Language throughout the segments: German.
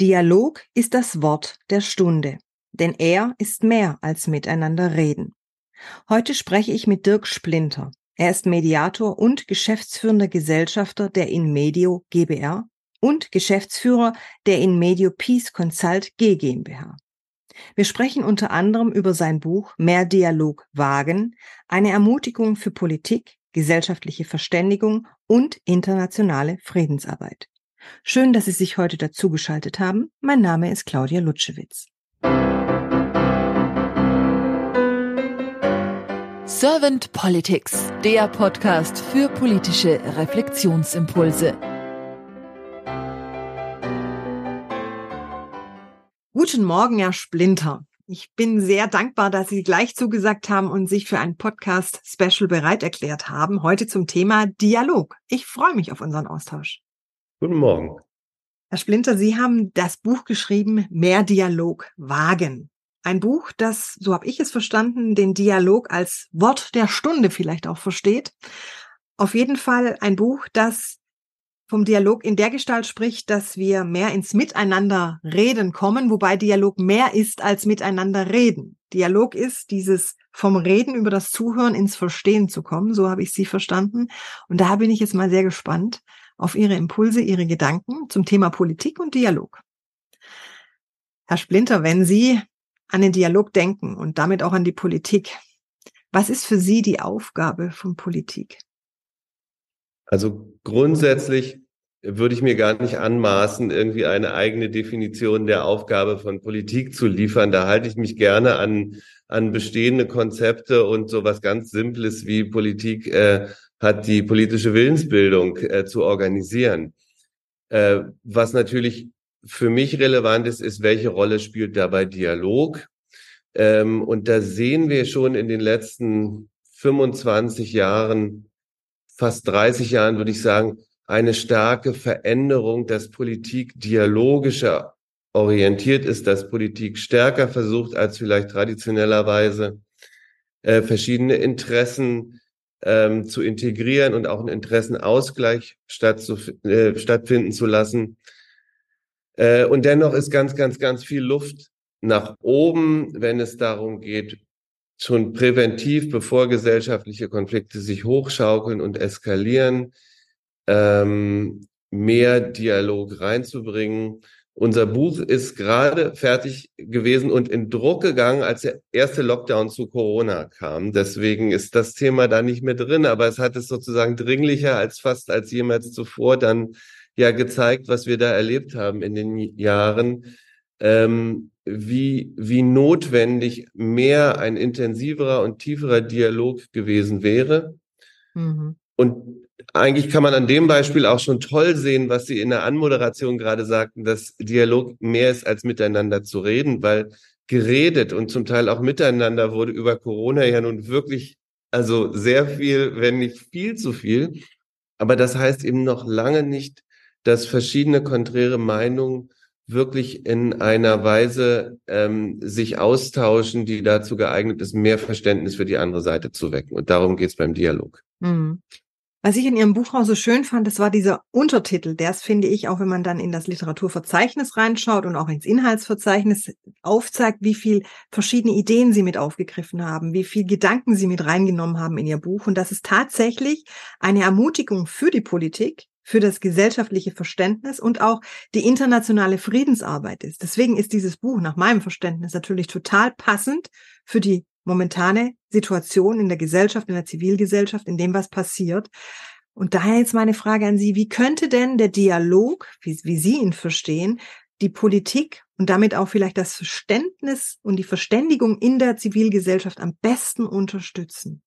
Dialog ist das Wort der Stunde, denn er ist mehr als miteinander reden. Heute spreche ich mit Dirk Splinter. Er ist Mediator und geschäftsführender Gesellschafter der InMedio GbR und Geschäftsführer der InMedio Peace Consult G GmbH. Wir sprechen unter anderem über sein Buch Mehr Dialog wagen, eine Ermutigung für Politik, gesellschaftliche Verständigung und internationale Friedensarbeit. Schön, dass Sie sich heute dazugeschaltet haben. Mein Name ist Claudia Lutschewitz. Servant Politics, der Podcast für politische Reflexionsimpulse. Guten Morgen, Herr Splinter. Ich bin sehr dankbar, dass Sie gleich zugesagt haben und sich für ein Podcast-Special bereit erklärt haben. Heute zum Thema Dialog. Ich freue mich auf unseren Austausch. Guten Morgen. Herr Splinter, Sie haben das Buch geschrieben, Mehr Dialog wagen. Ein Buch, das, so habe ich es verstanden, den Dialog als Wort der Stunde vielleicht auch versteht. Auf jeden Fall ein Buch, das vom Dialog in der Gestalt spricht, dass wir mehr ins Miteinander reden kommen, wobei Dialog mehr ist als miteinander reden. Dialog ist dieses vom Reden über das Zuhören ins Verstehen zu kommen, so habe ich Sie verstanden. Und da bin ich jetzt mal sehr gespannt, auf Ihre Impulse, Ihre Gedanken zum Thema Politik und Dialog. Herr Splinter, wenn Sie an den Dialog denken und damit auch an die Politik, was ist für Sie die Aufgabe von Politik? Also grundsätzlich würde ich mir gar nicht anmaßen, irgendwie eine eigene Definition der Aufgabe von Politik zu liefern. Da halte ich mich gerne an, an bestehende Konzepte und so was ganz Simples wie Politik äh, hat die politische Willensbildung äh, zu organisieren. Äh, was natürlich für mich relevant ist, ist, welche Rolle spielt dabei Dialog? Ähm, und da sehen wir schon in den letzten 25 Jahren, fast 30 Jahren, würde ich sagen, eine starke Veränderung, dass Politik dialogischer orientiert ist, dass Politik stärker versucht als vielleicht traditionellerweise äh, verschiedene Interessen ähm, zu integrieren und auch einen Interessenausgleich statt zu, äh, stattfinden zu lassen. Äh, und dennoch ist ganz, ganz, ganz viel Luft nach oben, wenn es darum geht, schon präventiv, bevor gesellschaftliche Konflikte sich hochschaukeln und eskalieren, ähm, mehr Dialog reinzubringen unser Buch ist gerade fertig gewesen und in Druck gegangen, als der erste Lockdown zu Corona kam. Deswegen ist das Thema da nicht mehr drin, aber es hat es sozusagen dringlicher als fast als jemals zuvor dann ja gezeigt, was wir da erlebt haben in den Jahren, ähm, wie, wie notwendig mehr ein intensiverer und tieferer Dialog gewesen wäre. Mhm. Und eigentlich kann man an dem Beispiel auch schon toll sehen, was Sie in der Anmoderation gerade sagten, dass Dialog mehr ist als miteinander zu reden, weil geredet und zum Teil auch miteinander wurde über Corona ja nun wirklich, also sehr viel, wenn nicht viel zu viel. Aber das heißt eben noch lange nicht, dass verschiedene konträre Meinungen wirklich in einer Weise ähm, sich austauschen, die dazu geeignet ist, mehr Verständnis für die andere Seite zu wecken. Und darum geht es beim Dialog. Mhm. Was ich in Ihrem Buch auch so schön fand, das war dieser Untertitel. Der ist, finde ich, auch wenn man dann in das Literaturverzeichnis reinschaut und auch ins Inhaltsverzeichnis aufzeigt, wie viel verschiedene Ideen Sie mit aufgegriffen haben, wie viel Gedanken Sie mit reingenommen haben in Ihr Buch. Und das ist tatsächlich eine Ermutigung für die Politik, für das gesellschaftliche Verständnis und auch die internationale Friedensarbeit ist. Deswegen ist dieses Buch nach meinem Verständnis natürlich total passend für die momentane Situation in der Gesellschaft, in der Zivilgesellschaft, in dem, was passiert. Und daher jetzt meine Frage an Sie, wie könnte denn der Dialog, wie, wie Sie ihn verstehen, die Politik und damit auch vielleicht das Verständnis und die Verständigung in der Zivilgesellschaft am besten unterstützen?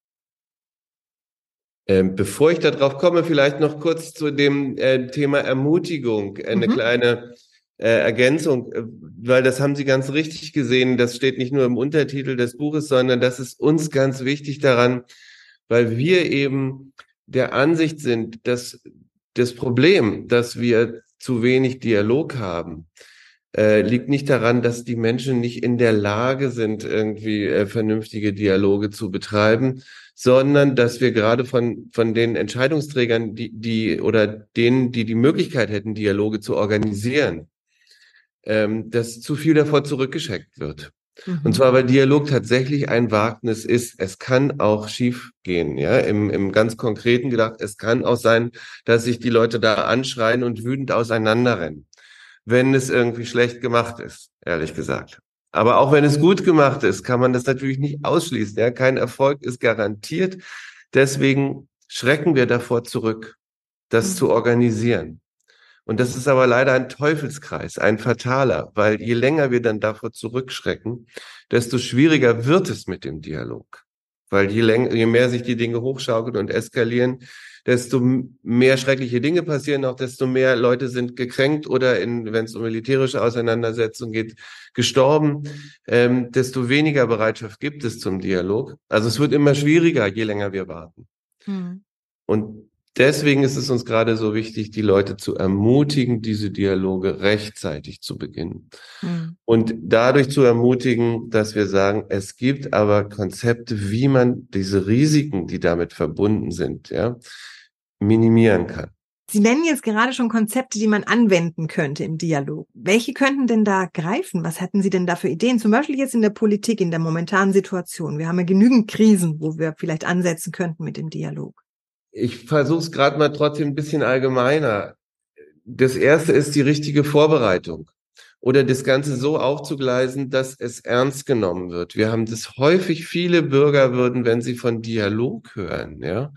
Ähm, bevor ich darauf komme, vielleicht noch kurz zu dem äh, Thema Ermutigung. Eine mhm. kleine äh, Ergänzung, äh, weil das haben Sie ganz richtig gesehen. Das steht nicht nur im Untertitel des Buches, sondern das ist uns ganz wichtig daran, weil wir eben der Ansicht sind, dass das Problem, dass wir zu wenig Dialog haben, äh, liegt nicht daran, dass die Menschen nicht in der Lage sind, irgendwie äh, vernünftige Dialoge zu betreiben, sondern dass wir gerade von, von den Entscheidungsträgern, die, die oder denen, die die Möglichkeit hätten, Dialoge zu organisieren, ähm, dass zu viel davor zurückgeschickt wird. Mhm. Und zwar, weil Dialog tatsächlich ein Wagnis ist. Es kann auch schief gehen, ja, im, im ganz Konkreten gedacht. Es kann auch sein, dass sich die Leute da anschreien und wütend auseinanderrennen, wenn es irgendwie schlecht gemacht ist, ehrlich gesagt. Aber auch wenn es gut gemacht ist, kann man das natürlich nicht ausschließen. Ja, kein Erfolg ist garantiert. Deswegen schrecken wir davor zurück, das Mhm. zu organisieren. Und das ist aber leider ein Teufelskreis, ein fataler, weil je länger wir dann davor zurückschrecken, desto schwieriger wird es mit dem Dialog. Weil je länger, je mehr sich die Dinge hochschaukeln und eskalieren, desto mehr schreckliche Dinge passieren, auch desto mehr Leute sind gekränkt oder in, wenn es um militärische Auseinandersetzungen geht, gestorben, ähm, desto weniger Bereitschaft gibt es zum Dialog. Also es wird immer schwieriger, je länger wir warten. Mhm. Und deswegen ist es uns gerade so wichtig, die Leute zu ermutigen, diese Dialoge rechtzeitig zu beginnen. Mhm. Und dadurch zu ermutigen, dass wir sagen, es gibt aber Konzepte, wie man diese Risiken, die damit verbunden sind, ja, minimieren kann. Sie nennen jetzt gerade schon Konzepte, die man anwenden könnte im Dialog. Welche könnten denn da greifen? Was hätten Sie denn da für Ideen? Zum Beispiel jetzt in der Politik, in der momentanen Situation. Wir haben ja genügend Krisen, wo wir vielleicht ansetzen könnten mit dem Dialog. Ich versuche es gerade mal trotzdem ein bisschen allgemeiner. Das erste ist die richtige Vorbereitung oder das Ganze so aufzugleisen, dass es ernst genommen wird. Wir haben das häufig, viele Bürger würden, wenn sie von Dialog hören, ja,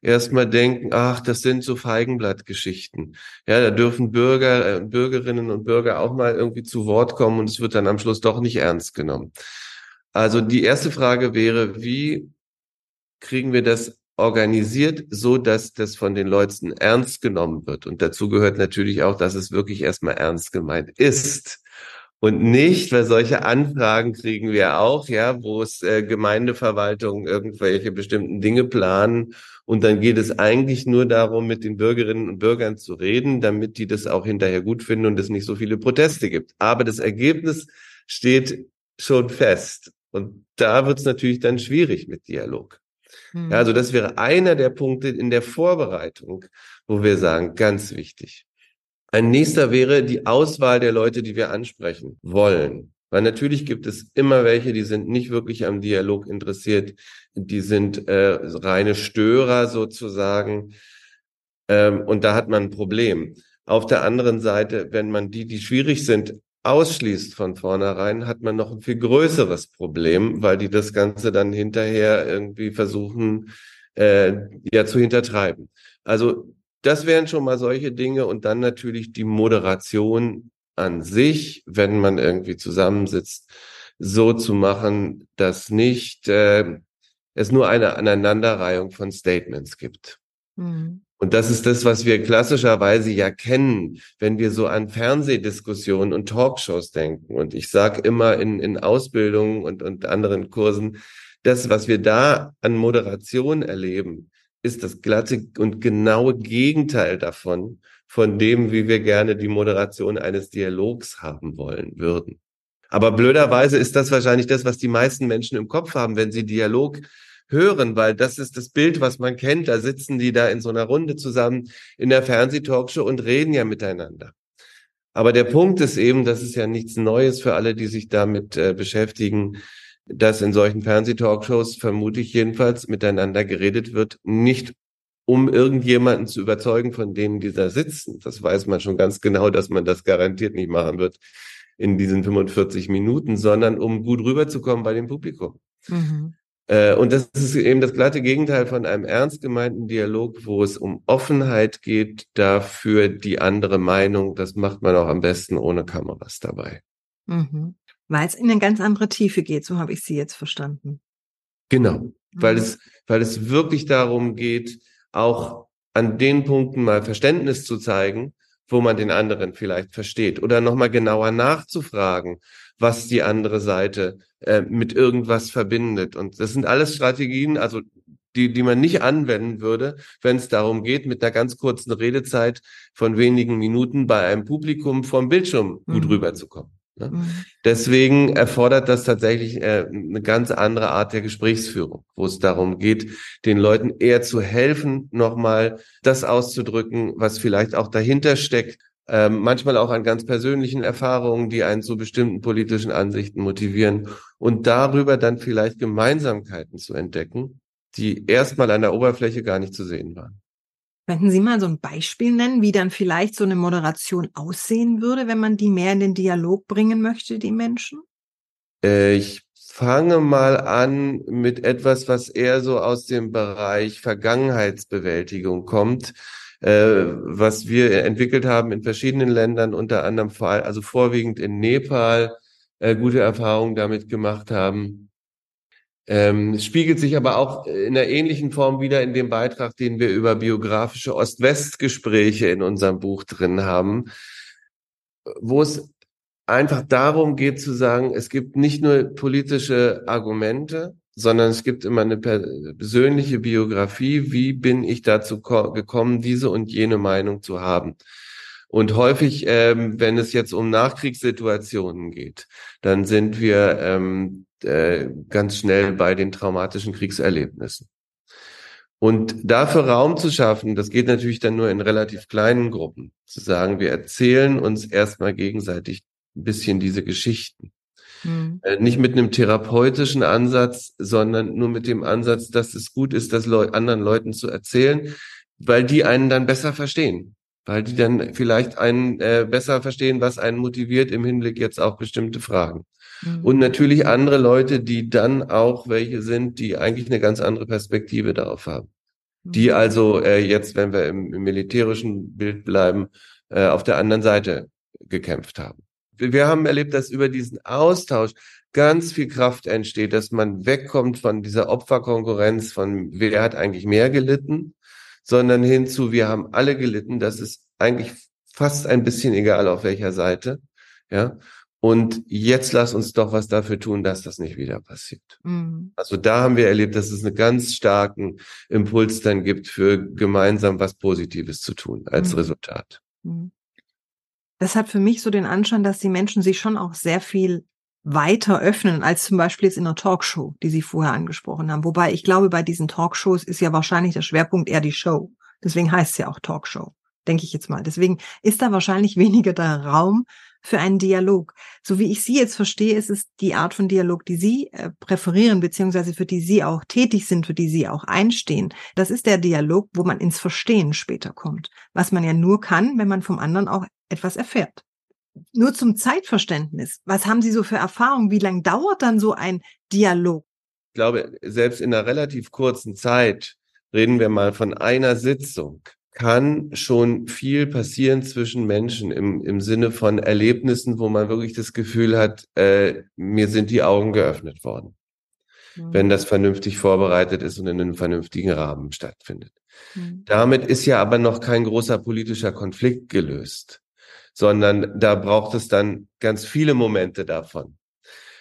erstmal denken, ach, das sind so Feigenblattgeschichten. Ja, da dürfen Bürger, äh, Bürgerinnen und Bürger auch mal irgendwie zu Wort kommen und es wird dann am Schluss doch nicht ernst genommen. Also die erste Frage wäre, wie kriegen wir das organisiert, so dass das von den Leuten ernst genommen wird. Und dazu gehört natürlich auch, dass es wirklich erstmal ernst gemeint ist. Und nicht, weil solche Anfragen kriegen wir auch, ja, wo es äh, Gemeindeverwaltungen irgendwelche bestimmten Dinge planen. Und dann geht es eigentlich nur darum, mit den Bürgerinnen und Bürgern zu reden, damit die das auch hinterher gut finden und es nicht so viele Proteste gibt. Aber das Ergebnis steht schon fest. Und da wird es natürlich dann schwierig mit Dialog. Mhm. Ja, also das wäre einer der Punkte in der Vorbereitung, wo wir sagen, ganz wichtig. Ein nächster wäre die Auswahl der Leute, die wir ansprechen wollen. Weil natürlich gibt es immer welche, die sind nicht wirklich am Dialog interessiert, die sind äh, reine Störer sozusagen. Ähm, und da hat man ein Problem. Auf der anderen Seite, wenn man die, die schwierig sind, ausschließt von vornherein, hat man noch ein viel größeres Problem, weil die das Ganze dann hinterher irgendwie versuchen, äh, ja, zu hintertreiben. Also das wären schon mal solche Dinge und dann natürlich die Moderation an sich, wenn man irgendwie zusammensitzt, so zu machen, dass nicht äh, es nur eine Aneinanderreihung von Statements gibt. Mhm. Und das ist das, was wir klassischerweise ja kennen, wenn wir so an Fernsehdiskussionen und Talkshows denken. Und ich sage immer in, in Ausbildungen und, und anderen Kursen, das, was wir da an Moderation erleben, ist das glatte und genaue Gegenteil davon, von dem, wie wir gerne die Moderation eines Dialogs haben wollen würden. Aber blöderweise ist das wahrscheinlich das, was die meisten Menschen im Kopf haben, wenn sie Dialog hören, weil das ist das Bild, was man kennt. Da sitzen die da in so einer Runde zusammen in der Fernsehtalkshow und reden ja miteinander. Aber der Punkt ist eben, das ist ja nichts Neues für alle, die sich damit äh, beschäftigen, dass in solchen Fernsehtalkshows vermutlich jedenfalls miteinander geredet wird, nicht um irgendjemanden zu überzeugen von denen, die da sitzen. Das weiß man schon ganz genau, dass man das garantiert nicht machen wird in diesen 45 Minuten, sondern um gut rüberzukommen bei dem Publikum. Mhm. Äh, und das ist eben das glatte Gegenteil von einem ernst gemeinten Dialog, wo es um Offenheit geht, dafür die andere Meinung. Das macht man auch am besten ohne Kameras dabei. Mhm. Weil es in eine ganz andere Tiefe geht, so habe ich Sie jetzt verstanden. Genau, weil Mhm. es, weil es wirklich darum geht, auch an den Punkten mal Verständnis zu zeigen, wo man den anderen vielleicht versteht oder nochmal genauer nachzufragen, was die andere Seite äh, mit irgendwas verbindet. Und das sind alles Strategien, also die, die man nicht anwenden würde, wenn es darum geht, mit einer ganz kurzen Redezeit von wenigen Minuten bei einem Publikum vom Bildschirm gut Mhm. rüberzukommen. Ne? Mhm. Deswegen erfordert das tatsächlich äh, eine ganz andere Art der Gesprächsführung, wo es darum geht, den Leuten eher zu helfen, nochmal das auszudrücken, was vielleicht auch dahinter steckt, ähm, manchmal auch an ganz persönlichen Erfahrungen, die einen zu bestimmten politischen Ansichten motivieren und darüber dann vielleicht Gemeinsamkeiten zu entdecken, die erstmal an der Oberfläche gar nicht zu sehen waren. Könnten Sie mal so ein Beispiel nennen, wie dann vielleicht so eine Moderation aussehen würde, wenn man die mehr in den Dialog bringen möchte, die Menschen? Äh, ich fange mal an mit etwas, was eher so aus dem Bereich Vergangenheitsbewältigung kommt, äh, was wir entwickelt haben in verschiedenen Ländern, unter anderem vor, also vorwiegend in Nepal, äh, gute Erfahrungen damit gemacht haben. Ähm, es spiegelt sich aber auch in einer ähnlichen Form wieder in dem Beitrag, den wir über biografische Ost-West-Gespräche in unserem Buch drin haben, wo es einfach darum geht zu sagen, es gibt nicht nur politische Argumente, sondern es gibt immer eine persönliche Biografie. Wie bin ich dazu gekommen, diese und jene Meinung zu haben? Und häufig, ähm, wenn es jetzt um Nachkriegssituationen geht, dann sind wir ähm, äh, ganz schnell bei den traumatischen Kriegserlebnissen. Und dafür Raum zu schaffen, das geht natürlich dann nur in relativ kleinen Gruppen, zu sagen, wir erzählen uns erstmal gegenseitig ein bisschen diese Geschichten. Mhm. Nicht mit einem therapeutischen Ansatz, sondern nur mit dem Ansatz, dass es gut ist, das Leu anderen Leuten zu erzählen, weil die einen dann besser verstehen. Weil die dann vielleicht einen äh, besser verstehen, was einen motiviert im Hinblick jetzt auf bestimmte Fragen. Mhm. Und natürlich andere Leute, die dann auch welche sind, die eigentlich eine ganz andere Perspektive darauf haben. Mhm. Die also äh, jetzt, wenn wir im, im militärischen Bild bleiben, äh, auf der anderen Seite gekämpft haben. Wir, wir haben erlebt, dass über diesen Austausch ganz viel Kraft entsteht, dass man wegkommt von dieser Opferkonkurrenz von wer hat eigentlich mehr gelitten, sondern hinzu, wir haben alle gelitten, das ist eigentlich fast ein bisschen egal auf welcher Seite, ja. Und jetzt lass uns doch was dafür tun, dass das nicht wieder passiert. Mhm. Also da haben wir erlebt, dass es einen ganz starken Impuls dann gibt, für gemeinsam was Positives zu tun als mhm. Resultat. Mhm. Das hat für mich so den Anschein, dass die Menschen sich schon auch sehr viel weiter öffnen als zum Beispiel jetzt in einer Talkshow, die Sie vorher angesprochen haben. Wobei ich glaube, bei diesen Talkshows ist ja wahrscheinlich der Schwerpunkt eher die Show. Deswegen heißt es ja auch Talkshow, denke ich jetzt mal. Deswegen ist da wahrscheinlich weniger der Raum für einen Dialog. So wie ich Sie jetzt verstehe, ist es die Art von Dialog, die Sie äh, präferieren, beziehungsweise für die Sie auch tätig sind, für die Sie auch einstehen. Das ist der Dialog, wo man ins Verstehen später kommt. Was man ja nur kann, wenn man vom anderen auch etwas erfährt. Nur zum Zeitverständnis. Was haben Sie so für Erfahrungen? Wie lange dauert dann so ein Dialog? Ich glaube, selbst in einer relativ kurzen Zeit reden wir mal von einer Sitzung kann schon viel passieren zwischen Menschen im, im Sinne von Erlebnissen, wo man wirklich das Gefühl hat, äh, mir sind die Augen geöffnet worden. Mhm. Wenn das vernünftig vorbereitet ist und in einem vernünftigen Rahmen stattfindet. Mhm. Damit ist ja aber noch kein großer politischer Konflikt gelöst, sondern da braucht es dann ganz viele Momente davon.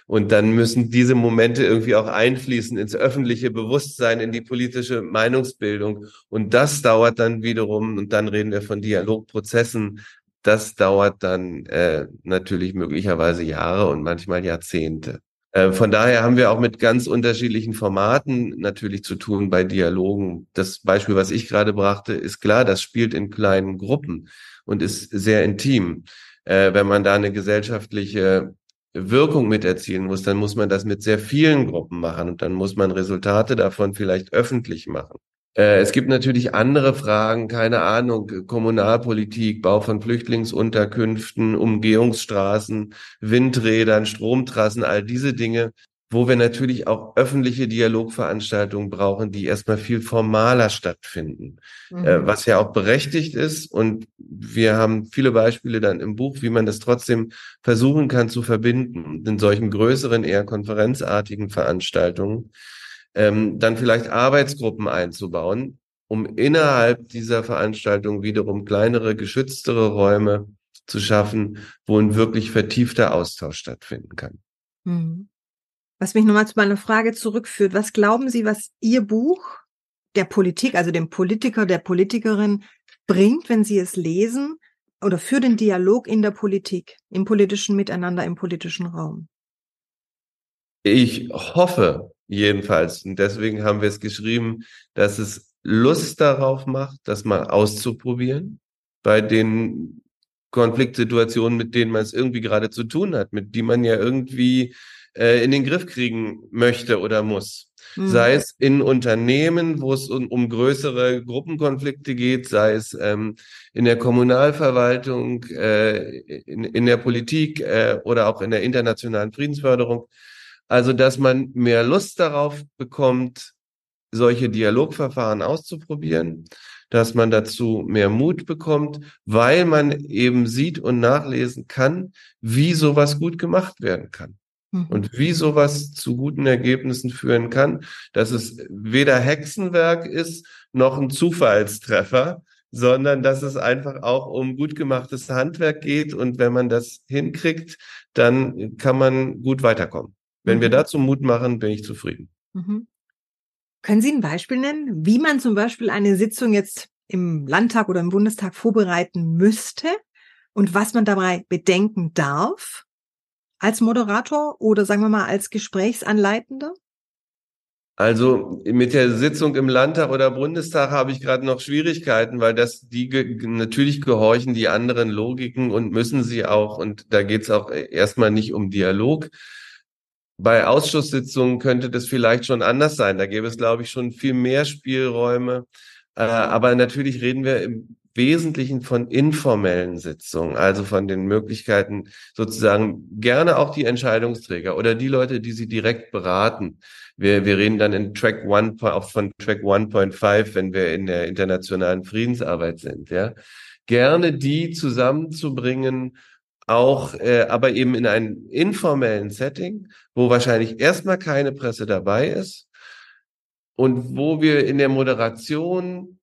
Und dann müssen diese Momente irgendwie auch einfließen ins öffentliche Bewusstsein, in die politische Meinungsbildung. Und das dauert dann wiederum, und dann reden wir von Dialogprozessen, das dauert dann äh, natürlich möglicherweise Jahre und manchmal Jahrzehnte. Äh, von daher haben wir auch mit ganz unterschiedlichen Formaten natürlich zu tun bei Dialogen. Das Beispiel, was ich gerade brachte, ist klar, das spielt in kleinen Gruppen und ist sehr intim. Äh, wenn man da eine gesellschaftliche Wirkung mit erzielen muss, dann muss man das mit sehr vielen Gruppen machen und dann muss man Resultate davon vielleicht öffentlich machen. Äh, es gibt natürlich andere Fragen, keine Ahnung, Kommunalpolitik, Bau von Flüchtlingsunterkünften, Umgehungsstraßen, Windrädern, Stromtrassen, all diese Dinge wo wir natürlich auch öffentliche Dialogveranstaltungen brauchen, die erstmal viel formaler stattfinden, mhm. äh, was ja auch berechtigt ist. Und wir haben viele Beispiele dann im Buch, wie man das trotzdem versuchen kann zu verbinden in solchen größeren, eher konferenzartigen Veranstaltungen, ähm, dann vielleicht Arbeitsgruppen einzubauen, um innerhalb dieser Veranstaltung wiederum kleinere, geschütztere Räume zu schaffen, wo ein wirklich vertiefter Austausch stattfinden kann. Mhm. Was mich nochmal zu meiner Frage zurückführt. Was glauben Sie, was Ihr Buch der Politik, also dem Politiker, der Politikerin bringt, wenn Sie es lesen oder für den Dialog in der Politik, im politischen Miteinander, im politischen Raum? Ich hoffe jedenfalls, und deswegen haben wir es geschrieben, dass es Lust darauf macht, das mal auszuprobieren bei den Konfliktsituationen, mit denen man es irgendwie gerade zu tun hat, mit die man ja irgendwie äh, in den Griff kriegen möchte oder muss. Mhm. Sei es in Unternehmen, wo es um, um größere Gruppenkonflikte geht, sei es ähm, in der Kommunalverwaltung, äh, in, in der Politik äh, oder auch in der internationalen Friedensförderung. Also, dass man mehr Lust darauf bekommt, solche Dialogverfahren auszuprobieren, dass man dazu mehr Mut bekommt, weil man eben sieht und nachlesen kann, wie sowas gut gemacht werden kann. Mhm. Und wie sowas zu guten Ergebnissen führen kann, dass es weder Hexenwerk ist noch ein Zufallstreffer, sondern dass es einfach auch um gut gemachtes Handwerk geht. Und wenn man das hinkriegt, dann kann man gut weiterkommen. Wenn mhm. wir dazu Mut machen, bin ich zufrieden. Mhm. Können Sie ein Beispiel nennen, wie man zum Beispiel eine Sitzung jetzt im Landtag oder im Bundestag vorbereiten müsste und was man dabei bedenken darf als Moderator oder sagen wir mal als Gesprächsanleitender? Also mit der Sitzung im Landtag oder Bundestag habe ich gerade noch Schwierigkeiten, weil das die natürlich gehorchen die anderen Logiken und müssen sie auch. Und da geht es auch erstmal nicht um Dialog, bei Ausschusssitzungen könnte das vielleicht schon anders sein. Da gäbe es, glaube ich, schon viel mehr Spielräume. Äh, aber natürlich reden wir im Wesentlichen von informellen Sitzungen, also von den Möglichkeiten sozusagen gerne auch die Entscheidungsträger oder die Leute, die sie direkt beraten. Wir, wir reden dann in Track One auch von Track 1.5, wenn wir in der internationalen Friedensarbeit sind, ja. Gerne die zusammenzubringen, auch äh, aber eben in einem informellen Setting, wo wahrscheinlich erstmal keine Presse dabei ist und wo wir in der Moderation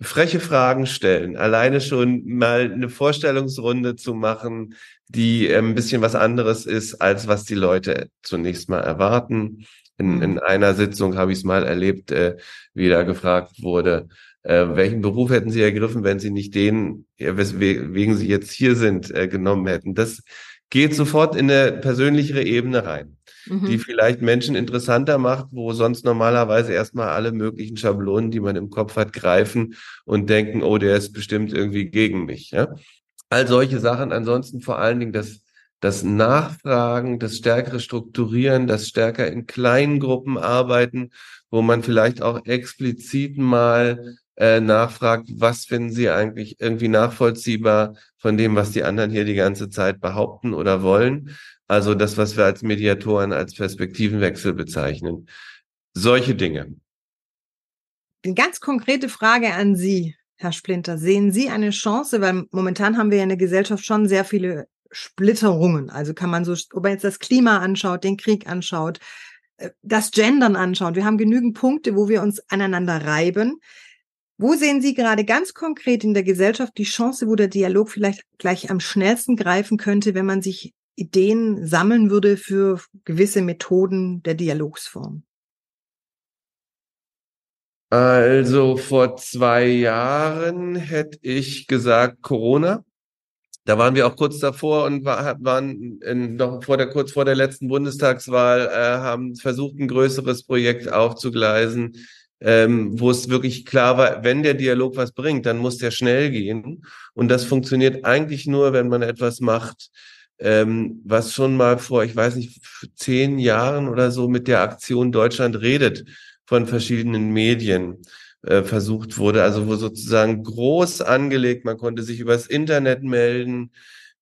freche Fragen stellen, alleine schon mal eine Vorstellungsrunde zu machen, die äh, ein bisschen was anderes ist, als was die Leute zunächst mal erwarten. In, in einer Sitzung habe ich es mal erlebt, äh, wie da gefragt wurde, äh, welchen Beruf hätten Sie ergriffen, wenn Sie nicht den, ja, weswegen Sie jetzt hier sind, äh, genommen hätten? Das geht sofort in eine persönlichere Ebene rein, mhm. die vielleicht Menschen interessanter macht, wo sonst normalerweise erstmal alle möglichen Schablonen, die man im Kopf hat, greifen und denken, oh, der ist bestimmt irgendwie gegen mich. Ja? All solche Sachen. Ansonsten vor allen Dingen das das Nachfragen, das stärkere Strukturieren, das stärker in kleinen Gruppen arbeiten, wo man vielleicht auch explizit mal äh, nachfragt, was finden Sie eigentlich irgendwie nachvollziehbar von dem, was die anderen hier die ganze Zeit behaupten oder wollen. Also das, was wir als Mediatoren als Perspektivenwechsel bezeichnen. Solche Dinge. Eine ganz konkrete Frage an Sie, Herr Splinter. Sehen Sie eine Chance, weil momentan haben wir ja in der Gesellschaft schon sehr viele Splitterungen. Also kann man so, ob man jetzt das Klima anschaut, den Krieg anschaut, äh, das Gendern anschaut. Wir haben genügend Punkte, wo wir uns aneinander reiben. Wo sehen Sie gerade ganz konkret in der Gesellschaft die Chance, wo der Dialog vielleicht gleich am schnellsten greifen könnte, wenn man sich Ideen sammeln würde für gewisse Methoden der Dialogsform? Also vor zwei Jahren hätte ich gesagt Corona. Da waren wir auch kurz davor und waren in, noch vor der, kurz vor der letzten Bundestagswahl, äh, haben versucht, ein größeres Projekt aufzugleisen, ähm, wo es wirklich klar war, wenn der Dialog was bringt, dann muss der schnell gehen. Und das funktioniert eigentlich nur, wenn man etwas macht, ähm, was schon mal vor, ich weiß nicht, zehn Jahren oder so mit der Aktion Deutschland redet von verschiedenen Medien äh, versucht wurde. Also wo sozusagen groß angelegt, man konnte sich übers Internet melden,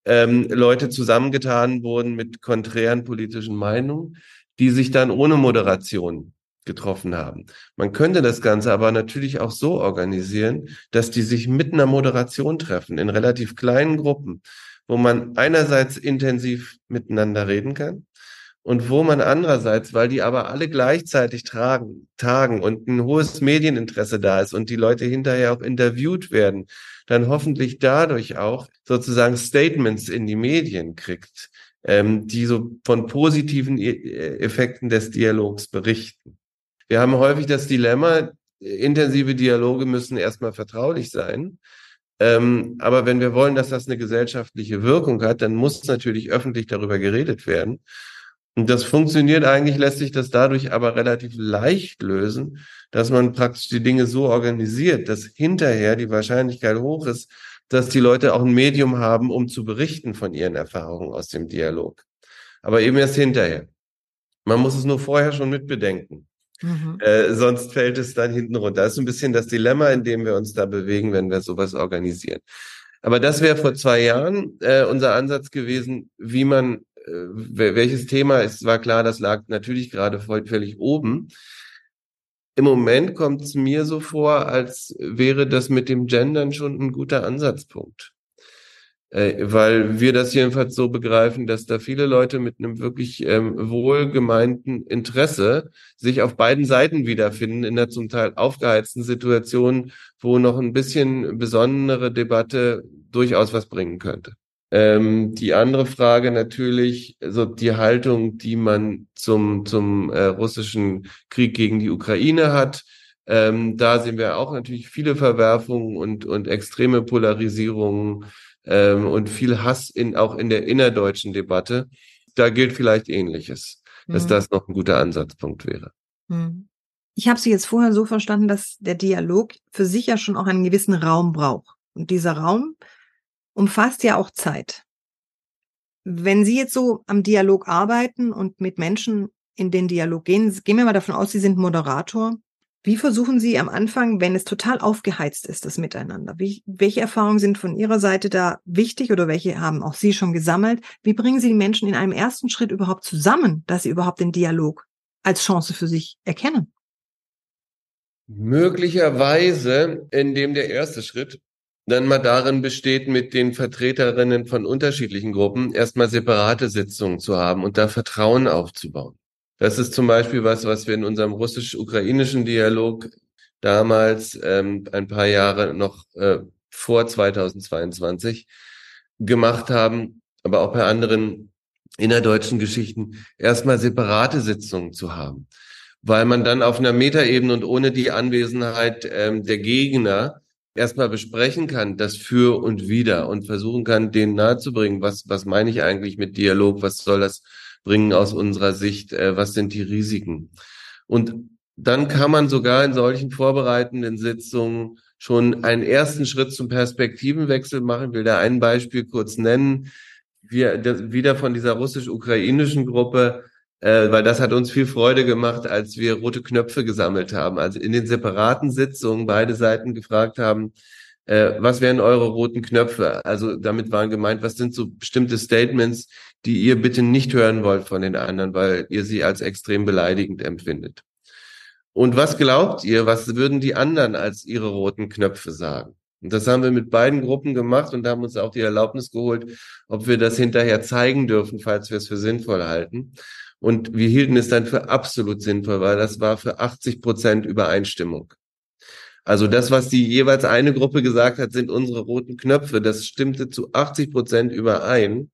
ähm, Leute zusammengetan wurden mit konträren politischen Meinungen, die sich dann ohne Moderation getroffen haben. Man könnte das Ganze aber natürlich auch so organisieren, dass die sich mit einer Moderation treffen, in relativ kleinen Gruppen, wo man einerseits intensiv miteinander reden kann und wo man andererseits, weil die aber alle gleichzeitig tragen, tagen und ein hohes Medieninteresse da ist und die Leute hinterher auch interviewt werden, dann hoffentlich dadurch auch sozusagen Statements in die Medien kriegt, ähm, die so von positiven e-, Effekten des Dialogs berichten. Wir haben häufig das Dilemma, intensive Dialoge müssen erstmal vertraulich sein. Ähm, aber wenn wir wollen, dass das eine gesellschaftliche Wirkung hat, dann muss natürlich öffentlich darüber geredet werden. Und das funktioniert eigentlich, lässt sich das dadurch aber relativ leicht lösen, dass man praktisch die Dinge so organisiert, dass hinterher die Wahrscheinlichkeit hoch ist, dass die Leute auch ein Medium haben, um zu berichten von ihren Erfahrungen aus dem Dialog. Aber eben erst hinterher. Man muss es nur vorher schon mitbedenken. Mhm. Äh, sonst fällt es dann hinten runter. Das ist ein bisschen das Dilemma, in dem wir uns da bewegen, wenn wir sowas organisieren. Aber das wäre vor zwei Jahren äh, unser Ansatz gewesen, wie man, äh, welches Thema, es war klar, das lag natürlich gerade völlig oben. Im Moment kommt es mir so vor, als wäre das mit dem Gendern schon ein guter Ansatzpunkt. Äh, weil wir das jedenfalls so begreifen, dass da viele Leute mit einem wirklich ähm, wohlgemeinten Interesse sich auf beiden Seiten wiederfinden, in einer zum Teil aufgeheizten Situation, wo noch ein bisschen besondere Debatte durchaus was bringen könnte. Ähm, die andere Frage natürlich, also die Haltung, die man zum, zum äh, russischen Krieg gegen die Ukraine hat. Ähm, da sehen wir auch natürlich viele Verwerfungen und, und extreme Polarisierungen ähm, und viel Hass in, auch in der innerdeutschen Debatte. Da gilt vielleicht Ähnliches, dass mhm. das noch ein guter Ansatzpunkt wäre. Mhm. Ich habe Sie jetzt vorher so verstanden, dass der Dialog für sich ja schon auch einen gewissen Raum braucht. Und dieser Raum umfasst ja auch Zeit. Wenn Sie jetzt so am Dialog arbeiten und mit Menschen in den Dialog gehen, gehen wir mal davon aus, Sie sind Moderator. Wie versuchen Sie am Anfang, wenn es total aufgeheizt ist, das Miteinander? Wie, welche Erfahrungen sind von Ihrer Seite da wichtig oder welche haben auch Sie schon gesammelt? Wie bringen Sie die Menschen in einem ersten Schritt überhaupt zusammen, dass sie überhaupt den Dialog als Chance für sich erkennen? Möglicherweise, indem der erste Schritt dann mal darin besteht, mit den Vertreterinnen von unterschiedlichen Gruppen erstmal separate Sitzungen zu haben und da Vertrauen aufzubauen. Das ist zum Beispiel was, was wir in unserem russisch-ukrainischen Dialog damals ähm, ein paar Jahre noch äh, vor 2022 gemacht haben, aber auch bei anderen innerdeutschen Geschichten erstmal separate Sitzungen zu haben, weil man dann auf einer Metaebene und ohne die Anwesenheit ähm, der Gegner erstmal besprechen kann, das für und wieder und versuchen kann, denen nahezubringen, was, was meine ich eigentlich mit Dialog, was soll das bringen aus unserer Sicht, äh, was sind die Risiken. Und dann kann man sogar in solchen vorbereitenden Sitzungen schon einen ersten Schritt zum Perspektivenwechsel machen. Ich will da ein Beispiel kurz nennen. Wir, das, wieder von dieser russisch-ukrainischen Gruppe äh, weil das hat uns viel Freude gemacht, als wir rote Knöpfe gesammelt haben. Also in den separaten Sitzungen beide Seiten gefragt haben, äh, was wären eure roten Knöpfe? Also damit waren gemeint, was sind so bestimmte Statements, die ihr bitte nicht hören wollt von den anderen, weil ihr sie als extrem beleidigend empfindet. Und was glaubt ihr, was würden die anderen als ihre roten Knöpfe sagen? Und das haben wir mit beiden Gruppen gemacht und haben uns auch die Erlaubnis geholt, ob wir das hinterher zeigen dürfen, falls wir es für sinnvoll halten. Und wir hielten es dann für absolut sinnvoll, weil das war für 80 Prozent Übereinstimmung. Also das, was die jeweils eine Gruppe gesagt hat, sind unsere roten Knöpfe. Das stimmte zu 80 Prozent überein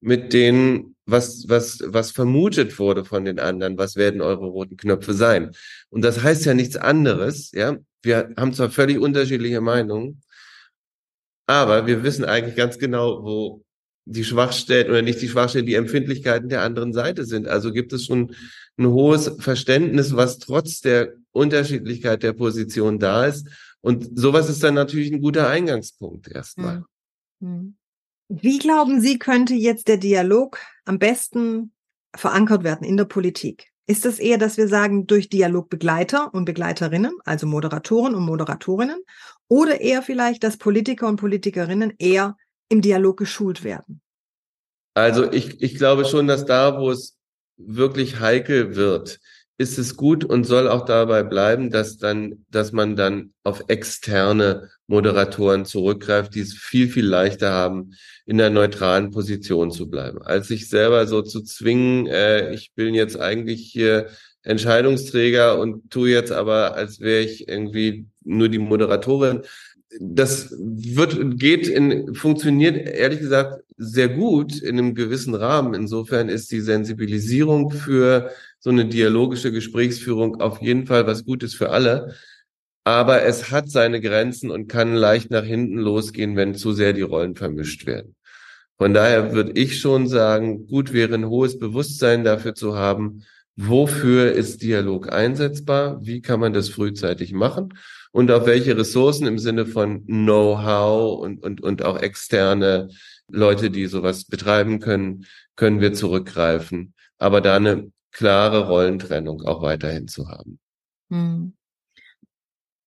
mit denen, was, was, was vermutet wurde von den anderen. Was werden eure roten Knöpfe sein? Und das heißt ja nichts anderes, ja. Wir haben zwar völlig unterschiedliche Meinungen, aber wir wissen eigentlich ganz genau, wo die Schwachstellen oder nicht die Schwachstellen, die Empfindlichkeiten der anderen Seite sind. Also gibt es schon ein hohes Verständnis, was trotz der Unterschiedlichkeit der Position da ist. Und sowas ist dann natürlich ein guter Eingangspunkt erstmal. Hm. Hm. Wie glauben Sie, könnte jetzt der Dialog am besten verankert werden in der Politik? Ist es eher, dass wir sagen, durch Dialogbegleiter und Begleiterinnen, also Moderatoren und Moderatorinnen, oder eher vielleicht, dass Politiker und Politikerinnen eher im Dialog geschult werden? Also ich, ich glaube schon, dass da, wo es wirklich heikel wird, ist es gut und soll auch dabei bleiben, dass dann, dass man dann auf externe Moderatoren zurückgreift, die es viel, viel leichter haben, in der neutralen Position zu bleiben. Als sich selber so zu zwingen, äh, ich bin jetzt eigentlich hier Entscheidungsträger und tue jetzt aber, als wäre ich irgendwie nur die Moderatorin, das wird, geht in, funktioniert ehrlich gesagt sehr gut in einem gewissen Rahmen. Insofern ist die Sensibilisierung für so eine dialogische Gesprächsführung auf jeden Fall was Gutes für alle. Aber es hat seine Grenzen und kann leicht nach hinten losgehen, wenn zu sehr die Rollen vermischt werden. Von daher würde ich schon sagen, gut wäre ein hohes Bewusstsein dafür zu haben, wofür ist Dialog einsetzbar, wie kann man das frühzeitig machen und auf welche Ressourcen im Sinne von Know-how und, und, und auch externe Leute, die sowas betreiben können, können wir zurückgreifen. Aber da eine klare Rollentrennung auch weiterhin zu haben. Hm.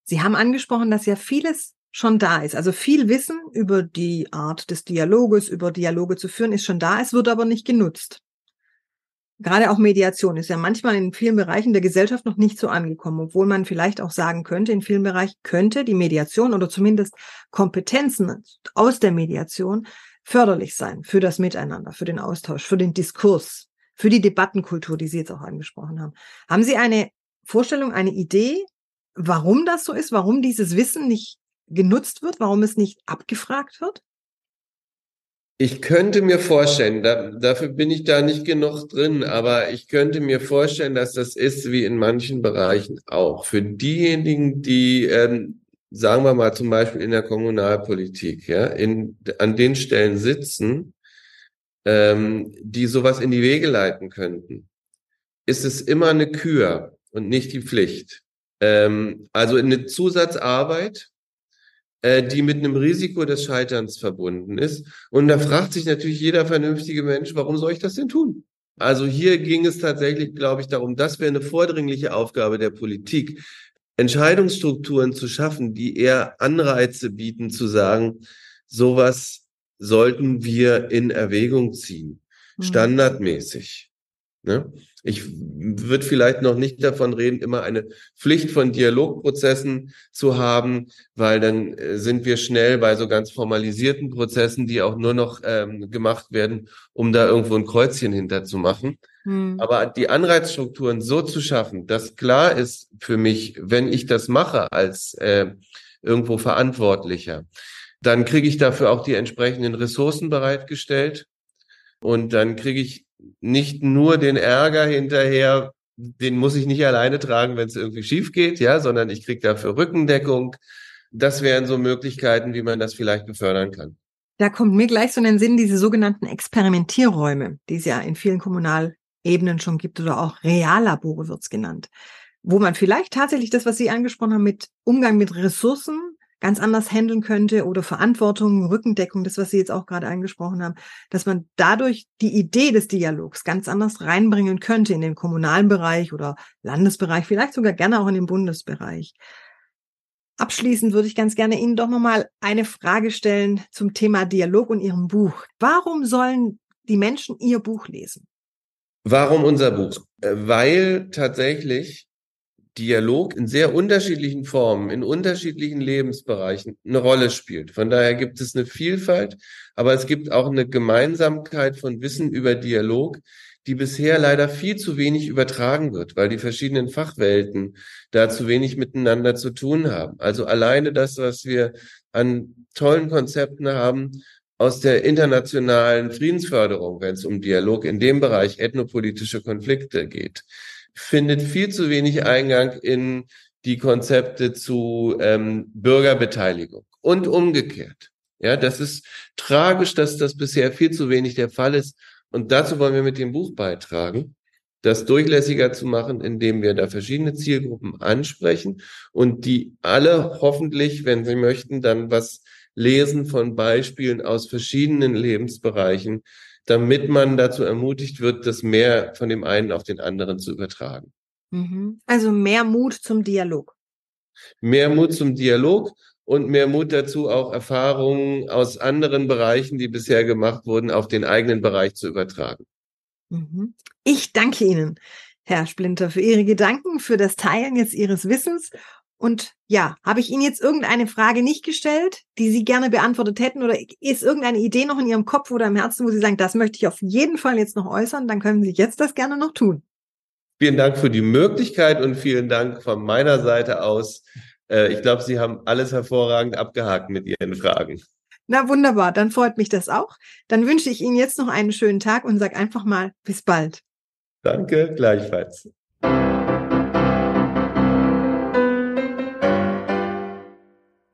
Sie haben angesprochen, dass ja vieles schon da ist. Also viel Wissen über die Art des Dialoges, über Dialoge zu führen, ist schon da. Es wird aber nicht genutzt. Gerade auch Mediation ist ja manchmal in vielen Bereichen der Gesellschaft noch nicht so angekommen, obwohl man vielleicht auch sagen könnte, in vielen Bereichen könnte die Mediation oder zumindest Kompetenzen aus der Mediation förderlich sein für das Miteinander, für den Austausch, für den Diskurs, für die Debattenkultur, die Sie jetzt auch angesprochen haben. Haben Sie eine Vorstellung, eine Idee, warum das so ist, warum dieses Wissen nicht genutzt wird, warum es nicht abgefragt wird? Ich könnte mir vorstellen, da, dafür bin ich da nicht genug drin, aber ich könnte mir vorstellen, dass das ist wie in manchen Bereichen auch. Für diejenigen, die ähm, sagen wir mal zum Beispiel in der Kommunalpolitik, ja, in, an den Stellen sitzen, ähm, die sowas in die Wege leiten könnten, ist es immer eine Kür und nicht die Pflicht. Ähm, also eine Zusatzarbeit, die mit einem Risiko des Scheiterns verbunden ist. Und da fragt sich natürlich jeder vernünftige Mensch, warum soll ich das denn tun? Also hier ging es tatsächlich, glaube ich, darum, das wäre eine vordringliche Aufgabe der Politik, Entscheidungsstrukturen zu schaffen, die eher Anreize bieten, zu sagen, sowas sollten wir in Erwägung ziehen, mhm. standardmäßig. Ne? Ich würde vielleicht noch nicht davon reden, immer eine Pflicht von Dialogprozessen zu haben, weil dann äh, sind wir schnell bei so ganz formalisierten Prozessen, die auch nur noch ähm, gemacht werden, um da irgendwo ein Kreuzchen hinterzumachen. Hm. Aber die Anreizstrukturen so zu schaffen, dass klar ist für mich, wenn ich das mache als äh, irgendwo Verantwortlicher, dann kriege ich dafür auch die entsprechenden Ressourcen bereitgestellt. Und dann kriege ich nicht nur den Ärger hinterher, den muss ich nicht alleine tragen, wenn es irgendwie schief geht, ja, sondern ich kriege dafür Rückendeckung. Das wären so Möglichkeiten, wie man das vielleicht befördern kann. Da kommt mir gleich so in den Sinn diese sogenannten Experimentierräume, die es ja in vielen Kommunalebenen schon gibt oder auch Reallabore wird's genannt, wo man vielleicht tatsächlich das, was Sie angesprochen haben, mit Umgang mit Ressourcen ganz anders handeln könnte oder Verantwortung, Rückendeckung, das, was Sie jetzt auch gerade angesprochen haben, dass man dadurch die Idee des Dialogs ganz anders reinbringen könnte in den kommunalen Bereich oder Landesbereich, vielleicht sogar gerne auch in den Bundesbereich. Abschließend würde ich ganz gerne Ihnen doch nochmal eine Frage stellen zum Thema Dialog und Ihrem Buch. Warum sollen die Menschen Ihr Buch lesen? Warum unser Buch? Äh, weil tatsächlich Dialog in sehr unterschiedlichen Formen, in unterschiedlichen Lebensbereichen eine Rolle spielt. Von daher gibt es eine Vielfalt, aber es gibt auch eine Gemeinsamkeit von Wissen über Dialog, die bisher leider viel zu wenig übertragen wird, weil die verschiedenen Fachwelten da zu wenig miteinander zu tun haben. Also alleine das, was wir an tollen Konzepten haben, aus der internationalen Friedensförderung, wenn es um Dialog in dem Bereich ethnopolitische Konflikte geht findet viel zu wenig Eingang in die Konzepte zu ähm, Bürgerbeteiligung und umgekehrt. Ja, das ist tragisch, dass das bisher viel zu wenig der Fall ist. Und dazu wollen wir mit dem Buch beitragen, das durchlässiger zu machen, indem wir da verschiedene Zielgruppen ansprechen und die alle hoffentlich, wenn sie möchten, dann was lesen von Beispielen aus verschiedenen Lebensbereichen, damit man dazu ermutigt wird, das mehr von dem einen auf den anderen zu übertragen. Mhm. Also mehr Mut zum Dialog. Mehr Mut zum Dialog und mehr Mut dazu, auch Erfahrungen aus anderen Bereichen, die bisher gemacht wurden, auf den eigenen Bereich zu übertragen. Mhm. Ich danke Ihnen, Herr Splinter, für Ihre Gedanken, für das Teilen jetzt Ihres Wissens und ja, habe ich Ihnen jetzt irgendeine Frage nicht gestellt, die Sie gerne beantwortet hätten oder ist irgendeine Idee noch in Ihrem Kopf oder im Herzen, wo Sie sagen, das möchte ich auf jeden Fall jetzt noch äußern, dann können Sie jetzt das gerne noch tun. Vielen Dank für die Möglichkeit und vielen Dank von meiner Seite aus. Äh, ich glaube, Sie haben alles hervorragend abgehakt mit Ihren Fragen. Na wunderbar, dann freut mich das auch. Dann wünsche ich Ihnen jetzt noch einen schönen Tag und sage einfach mal bis bald. Danke, gleichfalls.